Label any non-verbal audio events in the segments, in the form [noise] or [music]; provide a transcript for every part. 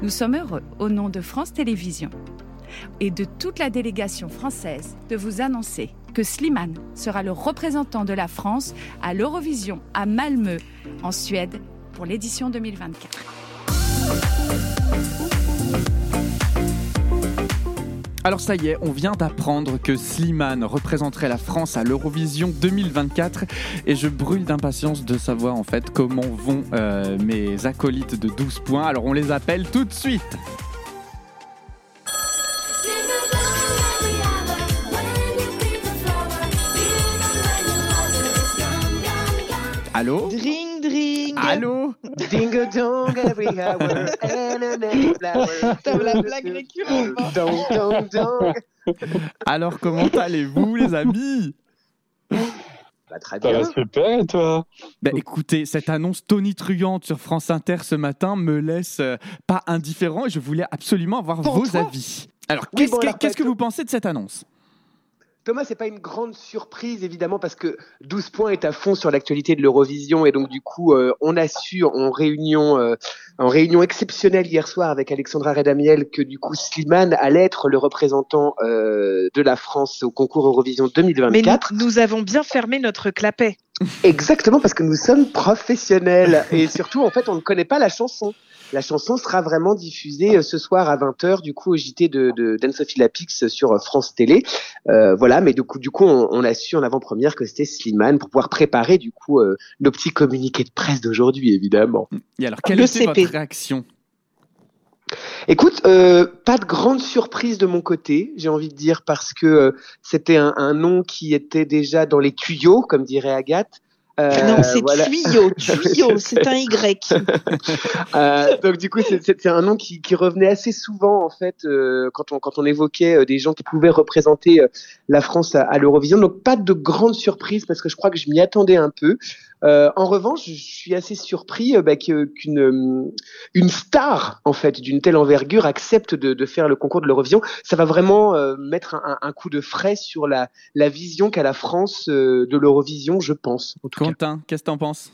Nous sommes heureux, au nom de France Télévisions et de toute la délégation française, de vous annoncer que Slimane sera le représentant de la France à l'Eurovision à Malmö, en Suède, pour l'édition 2024. Alors ça y est, on vient d'apprendre que Slimane représenterait la France à l'Eurovision 2024 et je brûle d'impatience de savoir en fait comment vont euh, mes acolytes de 12 points. Alors on les appelle tout de suite. Allô? Allô? Ding a dong every hour and an every flower. Putain, la blague récurrente. Dong dong dong. Alors comment allez-vous les amis? Bah, très Ça bien. va super et toi? Ben écoutez, cette annonce tonitruante sur France Inter ce matin me laisse euh, pas indifférent et je voulais absolument avoir Pour vos avis. Alors Oui, qu'est-ce bon, que, alors, qu'est-ce que peut-être- vous pensez de cette annonce? Thomas, c'est pas une grande surprise évidemment parce que 12 points est à fond sur l'actualité de l'Eurovision et donc du coup euh, on a su en réunion euh, en réunion exceptionnelle hier soir avec Alexandra Redamiel que du coup Slimane allait être le représentant euh, de la France au concours Eurovision Mais 2024. nous, nous avons bien fermé notre clapet. Exactement parce que nous sommes professionnels et surtout en fait on ne connaît pas la chanson. La chanson sera vraiment diffusée euh, ce soir à 20h du coup au JT de, de d'Anne-Sophie Lapix sur euh, France Télé. Euh, voilà, mais du coup, du coup on, on a su en avant-première que c'était Slimane pour pouvoir préparer du coup euh, nos petits communiqués de presse d'aujourd'hui évidemment. Et alors quelle Le était CP. votre réaction Écoute, euh, pas de grande surprise de mon côté, j'ai envie de dire, parce que euh, c'était un, un nom qui était déjà dans les tuyaux, comme dirait Agathe. Euh, non, c'est voilà. tuyau, [laughs] tuyau, c'est un Y. [laughs] Euh, donc du coup, c'est- c'était un nom qui, qui revenait assez souvent en fait euh, quand on quand on évoquait euh, des gens qui pouvaient représenter euh, la France à, à l'Eurovision. Donc pas de grande surprise parce que je crois que je m'y attendais un peu. Euh, en revanche, je suis assez surpris euh, bah, qu'une euh, une star en fait d'une telle envergure accepte de, de faire le concours de l'Eurovision. Ça va vraiment euh, mettre un, un- coup de frais sur la la vision qu'a la France euh, de l'Eurovision, je pense. Quentin, qu'est-ce que t'en penses?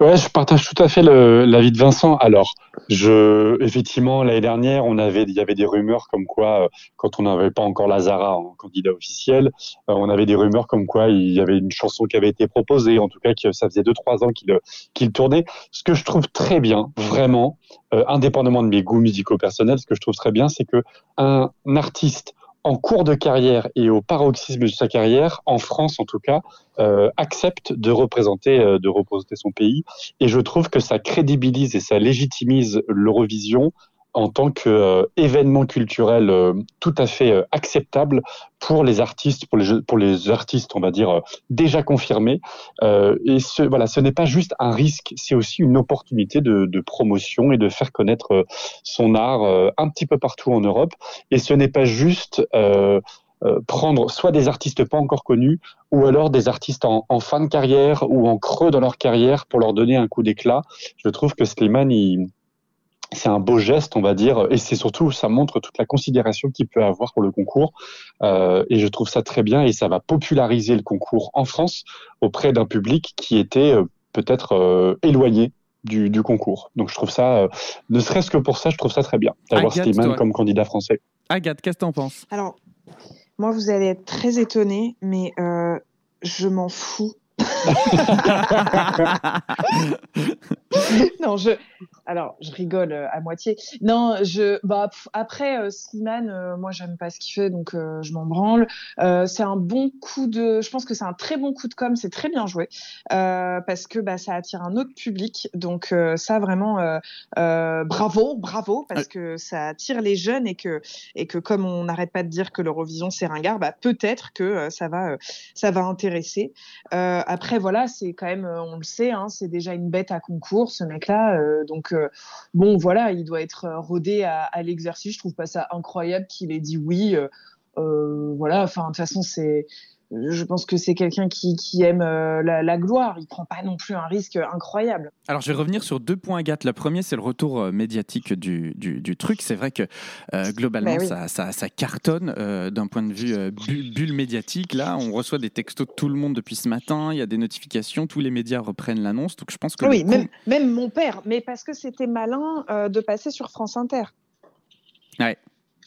Ouais, je partage tout à fait l'avis de Vincent. Alors, je, effectivement, l'année dernière, on avait, il y avait des rumeurs comme quoi, euh, quand on n'avait pas encore Lazara en candidat officiel, euh, on avait des rumeurs comme quoi il y avait une chanson qui avait été proposée, en tout cas que ça faisait deux trois ans qu'il euh, qu'il tournait. Ce que je trouve très bien, vraiment, euh, indépendamment de mes goûts musicaux personnels, ce que je trouve très bien, c'est que un artiste en cours de carrière et au paroxysme de sa carrière, en France en tout cas, euh, accepte de représenter, euh, de représenter son pays. Et je trouve que ça crédibilise et ça légitimise l'Eurovision en tant qu'événement culturel euh, tout à fait euh, acceptable pour les artistes, pour les, pour les artistes, on va dire, euh, déjà confirmés. Euh, et ce, voilà, ce n'est pas juste un risque, c'est aussi une opportunité de, de promotion et de faire connaître euh, son art euh, un petit peu partout en Europe. Et ce n'est pas juste euh, euh, prendre soit des artistes pas encore connus, ou alors des artistes en, en fin de carrière ou en creux dans leur carrière pour leur donner un coup d'éclat. Je trouve que Slimane, il, c'est un beau geste, on va dire, et c'est surtout, ça montre toute la considération qu'il peut avoir pour le concours. Euh, et je trouve ça très bien, et ça va populariser le concours en France auprès d'un public qui était euh, peut-être euh, éloigné du, du concours. Donc je trouve ça, euh, ne serait-ce que pour ça, je trouve ça très bien d'avoir toi. comme candidat français. Agathe, qu'est-ce que t'en penses? Alors, moi, vous allez être très étonnés, mais euh, je m'en fous. [laughs] [laughs] [laughs] non, je. Alors, je rigole euh, à moitié. Non, je. Bah, après, euh, Slimane, euh, moi, j'aime pas ce qu'il fait, donc je m'en branle. C'est un bon coup de. Je pense que c'est un très bon coup de com. C'est très bien joué parce que bah, ça attire un autre public. Donc ça, vraiment, bravo, bravo, parce que ça attire les jeunes et que et que comme on n'arrête pas de dire que l'Eurovision c'est ringard, bah, peut-être que ça va ça va intéresser. Euh, après voilà, c'est quand même, on le sait, hein, c'est déjà une bête à concours ce mec-là, euh, donc euh, bon voilà, il doit être euh, rodé à, à l'exercice. Je trouve pas ça incroyable qu'il ait dit oui. voilà, enfin de toute façon c'est je pense que c'est quelqu'un qui, qui, aime euh, la, gloire. Il prend pas non plus un risque incroyable. Alors, je vais revenir sur deux points, Agathe. Le premier, c'est le retour euh, médiatique du, du, truc. C'est vrai que euh, globalement, bah ça, ça, cartonne d'un point de vue bulle, médiatique. Là, on reçoit des textos de tout le monde depuis ce matin. Il y a des notifications. Tous les médias reprennent l'annonce. Donc, je pense que. Oui, même, même mon père. Mais parce que c'était malin de passer sur France Inter. Ouais.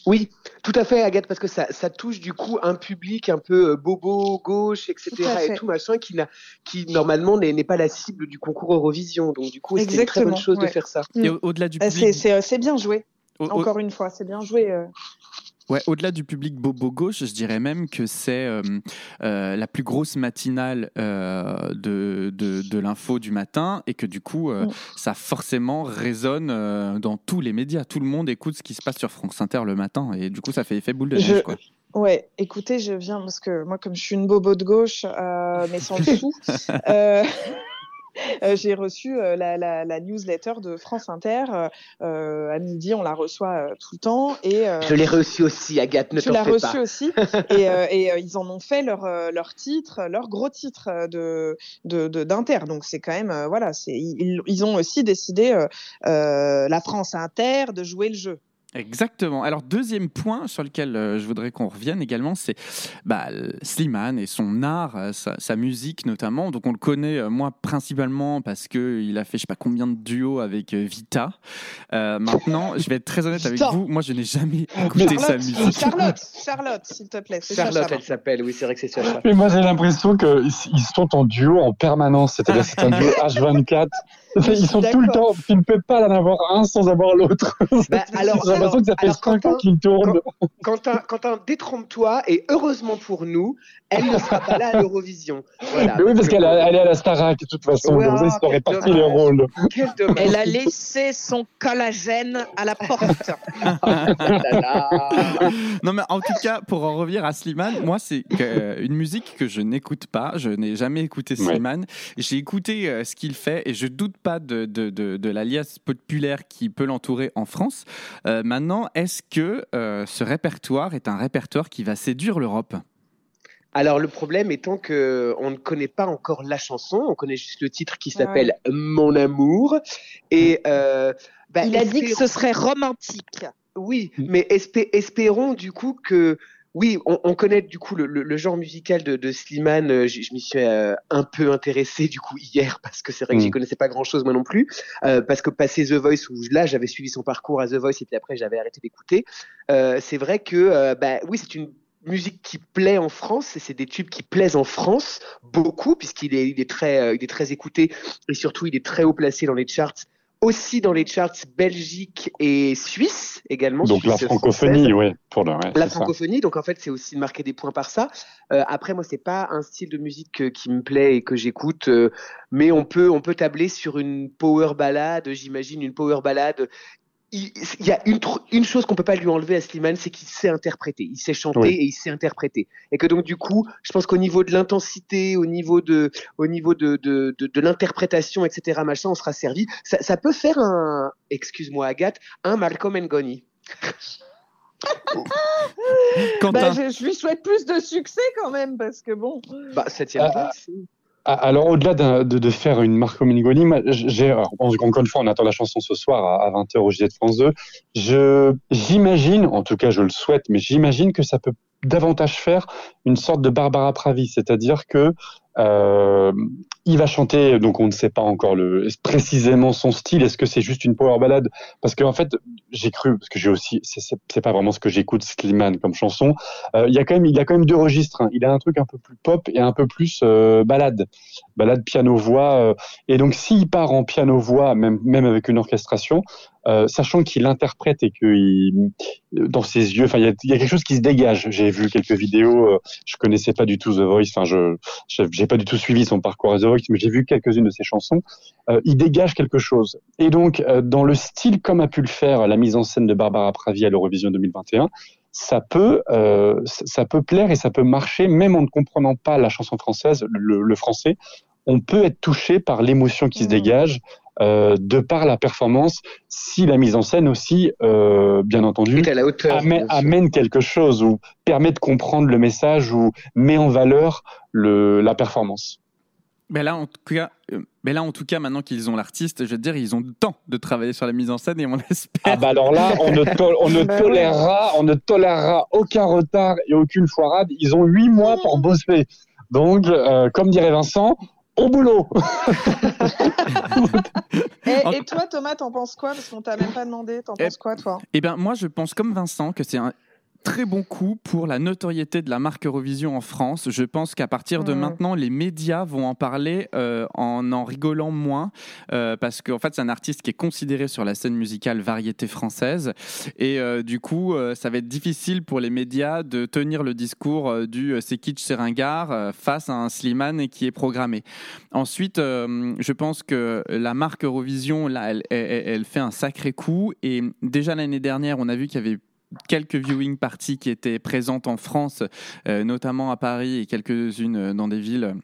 Oui, tout à fait, Agathe, parce que ça, ça touche du coup un public un peu euh, bobo, gauche, etc. et tout machin, qui, n'a, qui normalement n'est, pas la cible du concours Eurovision. Donc du coup, c'est une très bonne chose de faire ça. Et au-delà du euh, public... c'est, c'est, bien joué. Encore une fois, c'est bien joué. Ouais, au-delà du public bobo gauche, je dirais même que c'est euh, euh, la plus grosse matinale euh, de, de, de l'info du matin et que du coup, mm. ça forcément résonne dans tous les médias. Tout le monde écoute ce qui se passe sur France Inter le matin et du coup, ça fait effet boule de neige. Quoi. Ouais, écoutez, je viens parce que moi, comme je suis une bobo de gauche, mais sans le sou, [laughs] j'ai reçu euh, la, la, la, newsletter de France Inter euh, à midi. On la reçoit tout le temps. Et, je l'ai reçue aussi, Agathe, ne t'en fais pas. Je l'ai reçue aussi. et, et ils en ont fait leur, leur titre, leur gros titre de, d'Inter. Donc c'est quand même, voilà, c'est, ils, ils, ont aussi décidé, la France Inter, de jouer le jeu. Exactement. Alors, deuxième point sur lequel euh, je voudrais qu'on revienne également, c'est bah, Slimane et son art, euh, sa, musique notamment. Donc, on le connaît, euh, moi, principalement parce qu'il a fait je sais pas combien de duos avec Vita. maintenant, je vais être très honnête avec vous, moi, je n'ai jamais écouté sa musique. Charlotte, Charlotte, s'il te plaît. Charlotte, elle s'appelle, oui, c'est vrai que c'est ça. Mais moi, j'ai l'impression qu'ils sont en duo en permanence, c'est-à-dire c'est un duo [laughs] H24. Ils sont tout le temps. Tu ne peux pas en avoir un sans avoir l'autre. Bah, [laughs] alors, J'ai l'impression que ça fait 5 ans qu'ils tournent. Quentin, Quentin détrompe-toi et heureusement pour nous, elle ne sera pas là à l'Eurovision. Voilà. Mais oui, parce qu'elle est à la Starac de toute façon. Ouais, donc, ça, réparti les rôles. Elle a laissé son collagène à la porte. [laughs] non, mais en tout cas, pour en revenir à Slimane, moi, c'est euh, une musique que je n'écoute pas. Je n'ai jamais écouté Slimane. J'ai écouté euh, ce qu'il fait et je doute pas de, de, de, de l'alias populaire qui peut l'entourer en France. Euh, maintenant, est-ce que ce répertoire est un répertoire qui va séduire l'Europe? Alors le problème étant que on ne connaît pas encore la chanson, on connaît juste le titre qui s'appelle Mon amour. Et euh, bah, il a dit que ce serait romantique. Oui, mais espérons du coup que oui, on, connaît du coup le, genre musical de, de Slimane. Euh, je, m'y suis euh, un peu intéressé du coup hier [laughs] parce que c'est vrai que j'y mm. connaissais pas grand chose moi non plus. parce que passer The Voice où là j'avais suivi son parcours à The Voice et puis après j'avais arrêté d'écouter. c'est vrai que bah oui c'est une musique qui plaît en France et c'est des tubes qui plaisent en France beaucoup puisqu'il est, il est très, euh, il est très écouté et surtout il est très haut placé dans les charts aussi dans les charts Belgique et Suisse également. Donc la francophonie, oui. Pour la francophonie, donc en fait c'est aussi de marquer des points par ça. Euh, après moi c'est pas un style de musique euh, qui me plaît et que j'écoute, mais on peut on peut tabler sur une power ballade, j'imagine une power ballade il, y a une, une chose qu'on peut pas lui enlever à Slimane, c'est qu'il sait interpréter, il sait chanter et il sait interpréter. Et que donc du coup, je pense qu'au niveau de l'intensité, au niveau de, au niveau de, de, de, de l'interprétation, etc., machin, on sera servi. Ça, ça peut faire un, excuse-moi Agathe, un Malcolm Ngoni. [laughs] bah, je, je, lui souhaite plus de succès quand même parce que bon. Bah septième place. Ah, alors, au-delà de, de, faire une Marco Mingoni, j'ai, encore une fois, on attend la chanson ce soir à, 20h au JT de France 2. Je, j'imagine, en tout cas, je le souhaite, mais j'imagine que ça peut davantage faire une sorte de Barbara Pravi, c'est-à-dire que euh, il va chanter, donc on ne sait pas encore le, précisément son style. Est-ce que c'est juste une power ballade? Parce qu'en en fait, j'ai cru, parce que j'ai aussi, c'est pas vraiment ce que j'écoute Slimane comme chanson. Euh, il y a quand même, il a quand même deux registres. Hein. Il a un truc un peu plus pop et un peu plus euh, balade, balade piano voix. Euh. et donc s'il part en piano voix, même même avec une orchestration, euh, sachant qu'il interprète et que dans ses yeux, enfin, il y, a, quelque chose qui se dégage. J'ai vu quelques vidéos, euh, je connaissais pas du tout The Voice, enfin, je j'ai pas du tout suivi son parcours à The Voice, mais j'ai vu quelques-unes de ses chansons. Euh, il dégage quelque chose. Et donc, dans le style comme a pu le faire la mise en scène de Barbara Pravi à l'Eurovision 2021, ça peut, ça peut plaire et ça peut marcher, même en ne comprenant pas la chanson française, le, le français. On peut être touché par l'émotion qui se mmh. dégage, euh, de par la performance, si la mise en scène aussi, euh, bien entendu, à la hauteur, amène, amène, quelque chose ou permet de comprendre le message ou met en valeur le, la performance. Mais là, en tout cas, euh, mais là, en tout cas, maintenant qu'ils ont l'artiste, je veux dire, ils ont le temps de travailler sur la mise en scène et on [laughs] espère. Ah bah alors là, on ne, on ne [laughs] Bah tolérera, on ne tolérera aucun retard et aucune foirade. Ils ont huit mois pour bosser. Donc, euh, comme dirait Vincent, au boulot. [laughs] toi, Thomas, t'en penses quoi Parce qu'on t'a même pas demandé. T'en penses quoi, toi Eh bien, moi, je pense comme Vincent que c'est un très bon coup pour la notoriété de la marque Eurovision en France. Je pense qu'à partir de mmh. maintenant, les médias vont en parler euh, en en rigolant moins, euh, parce qu'en fait, c'est un artiste qui est considéré sur la scène musicale variété française. Et euh, du coup, ça va être difficile pour les médias de tenir le discours du c'est kitsch, c'est ringard face à un Slimane qui est programmé. Ensuite, je pense que la marque Eurovision, là, elle, elle, elle fait un sacré coup. Et déjà l'année dernière, on a vu qu'il y avait quelques viewing parties qui étaient présentes en France, euh, notamment à Paris et quelques-unes dans des villes.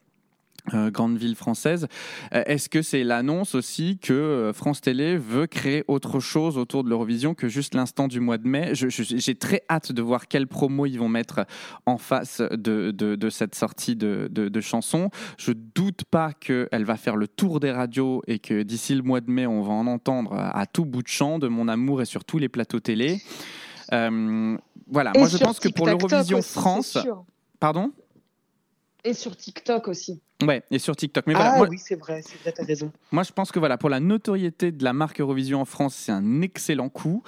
Euh, grandes villes françaises. Euh, Est-ce que c'est l'annonce aussi que euh, France Télé veut créer autre chose autour de l'Eurovision que juste l'instant du mois de mai? J'ai très hâte de voir quelle promo ils vont mettre en face de cette sortie de, de, chansons. Je doute pas qu'elle va faire le tour des radios et que d'ici le mois de mai, on va en entendre à tout bout de champ de mon amour et sur tous les plateaux télé. Euh, voilà, et moi je pense que pour l'Eurovision France. Pardon? Et sur TikTok aussi. Ouais, et sur TikTok. Mais ah voilà, moi, oui, c'est vrai, c'est vrai, t'as raison. Moi, je pense que voilà, pour la notoriété de la marque Eurovision en France, c'est un excellent coup.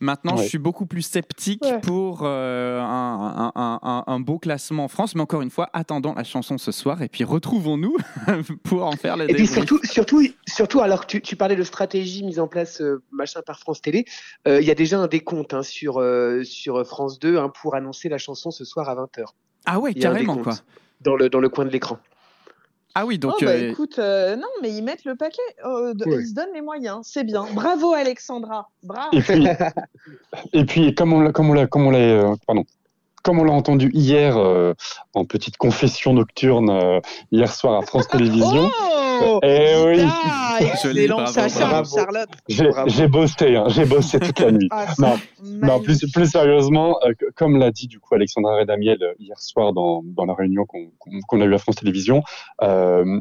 Maintenant, ouais. je suis beaucoup plus sceptique ouais. pour euh, un, un, un, un, beau classement en France. Mais encore une fois, attendons la chanson ce soir et puis retrouvons-nous [laughs] pour en faire la Et puis surtout, surtout, surtout, alors que tu, tu, parlais de stratégie mise en place euh, machin par France Télé, il euh, y a déjà un décompte hein, sur, euh, sur France 2 hein, pour annoncer la chanson ce soir à 20h. Ah ouais, carrément quoi. Dans le, dans le coin de l'écran. Ah oui, donc. Oh, bah, euh... écoute, euh, non, mais ils mettent le paquet. Euh, de, ouais. Ils se donnent les moyens. C'est bien. Bravo, Alexandra. Bravo. Et puis, [laughs] et puis comme on l'a, comme on l'a, comme on l'a, euh, pardon. Comme on l'a entendu hier en petite confession nocturne hier soir à France [laughs] Télévisions. Oh et oui. Ah, excellent, Charlotte. J'ai bossé, hein, j'ai bossé toute la nuit. Ah, non, non, plus, plus sérieusement, euh, comme l'a dit du coup Alexandra Redamiel hier soir dans, dans la réunion qu'on qu a eue à France Télévisions, euh,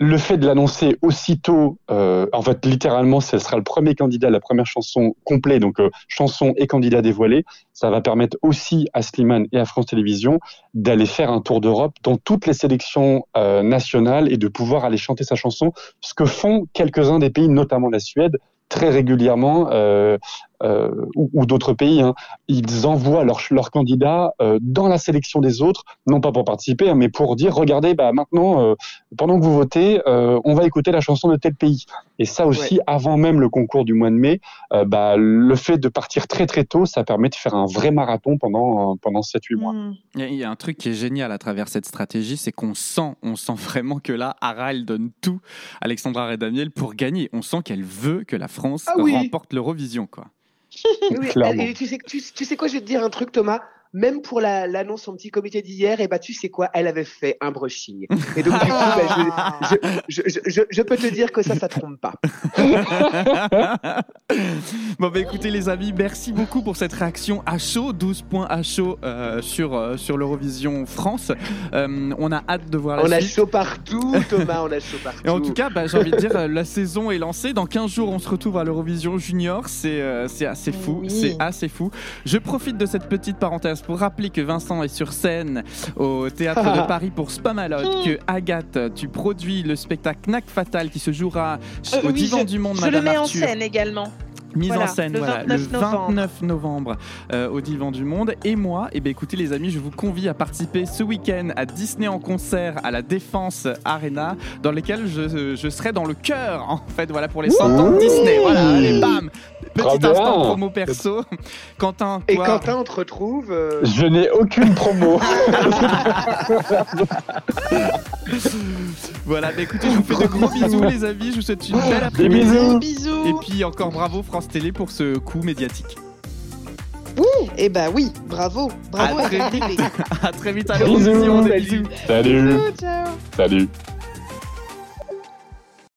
le fait de l'annoncer aussitôt, euh, en fait, littéralement, ce sera le premier candidat, la première chanson complète, donc euh, chanson et candidat dévoilé. Ça va permettre aussi à Slimane et à France Télévisions d'aller faire un tour d'Europe dans toutes les sélections euh, nationales et de pouvoir aller chanter sa chanson, ce que font quelques-uns des pays, notamment la Suède, très régulièrement, euh, ou, ou d'autres pays, hein, ils envoient leurs leur candidats euh, dans la sélection des autres, non pas pour participer, hein, mais pour dire, regardez, bah, maintenant, euh, pendant que vous votez, euh, on va écouter la chanson de tel pays. Et ça aussi, ouais. avant même le concours du mois de mai, euh, bah, le fait de partir très très tôt, ça permet de faire un vrai marathon pendant, pendant 7-8 mois. Mmh. Il y a un truc qui est génial à travers cette stratégie, c'est qu'on sent, on sent vraiment que là, Ara, elle donne tout, Alexandra Redamiel, pour gagner. On sent qu'elle veut que la France ah oui. remporte l'Eurovision, quoi. [laughs] [laughs] oui, et tu sais, tu, tu sais quoi, je vais te dire un truc, Thomas? Même pour l'annonce la, en petit comité d'hier, et eh bah tu sais quoi, elle avait fait un brushing. Et donc du coup, bah, je, je, je, je, peux te dire que ça, ça trompe pas. [laughs] bon bah écoutez les amis, merci beaucoup pour cette réaction à chaud, 12 points à chaud euh, sur euh, sur l'Eurovision France. Euh, on a hâte de voir la on suite. a chaud partout, Thomas, on a chaud partout. [laughs] Et en tout cas, bah, j'ai envie de dire, la saison est lancée. Dans 15 jours, on se retrouve à l'Eurovision Junior. C'est c'est assez fou, oui. c'est assez fou. Je profite de cette petite parenthèse pour rappeler que Vincent est sur scène au théâtre de [laughs] Paris pour Spamalot, que Agathe, tu produis le spectacle Knack Fatal qui se jouera euh, au oui, Divan je, du Monde, je Madame le mets Arthur. en scène également. Mise voilà, en scène, le voilà, 29 le 29 novembre, euh, au Divan du Monde. Et moi, eh bien, écoutez les amis, je vous convie à participer ce week-end à Disney en concert à la Défense Arena, dans lequel je, je serai dans le cœur, en fait, voilà, pour les 100 ans de Disney. Voilà, allez, bam Petit instant promo perso. [laughs] Quentin, Et. Quentin, on te retrouve. Euh... Je n'ai aucune promo. [laughs] voilà, bah écoutez, je vous fais de gros bisous, les amis. Je vous souhaite une belle après-midi. Bisous. bisous. Et puis encore bravo France Télé pour ce coup médiatique. Ouh, et eh bah oui, bravo, bravo à, très vite. [laughs] à très vite à bisous. Salut. Ciao, ciao. Salut.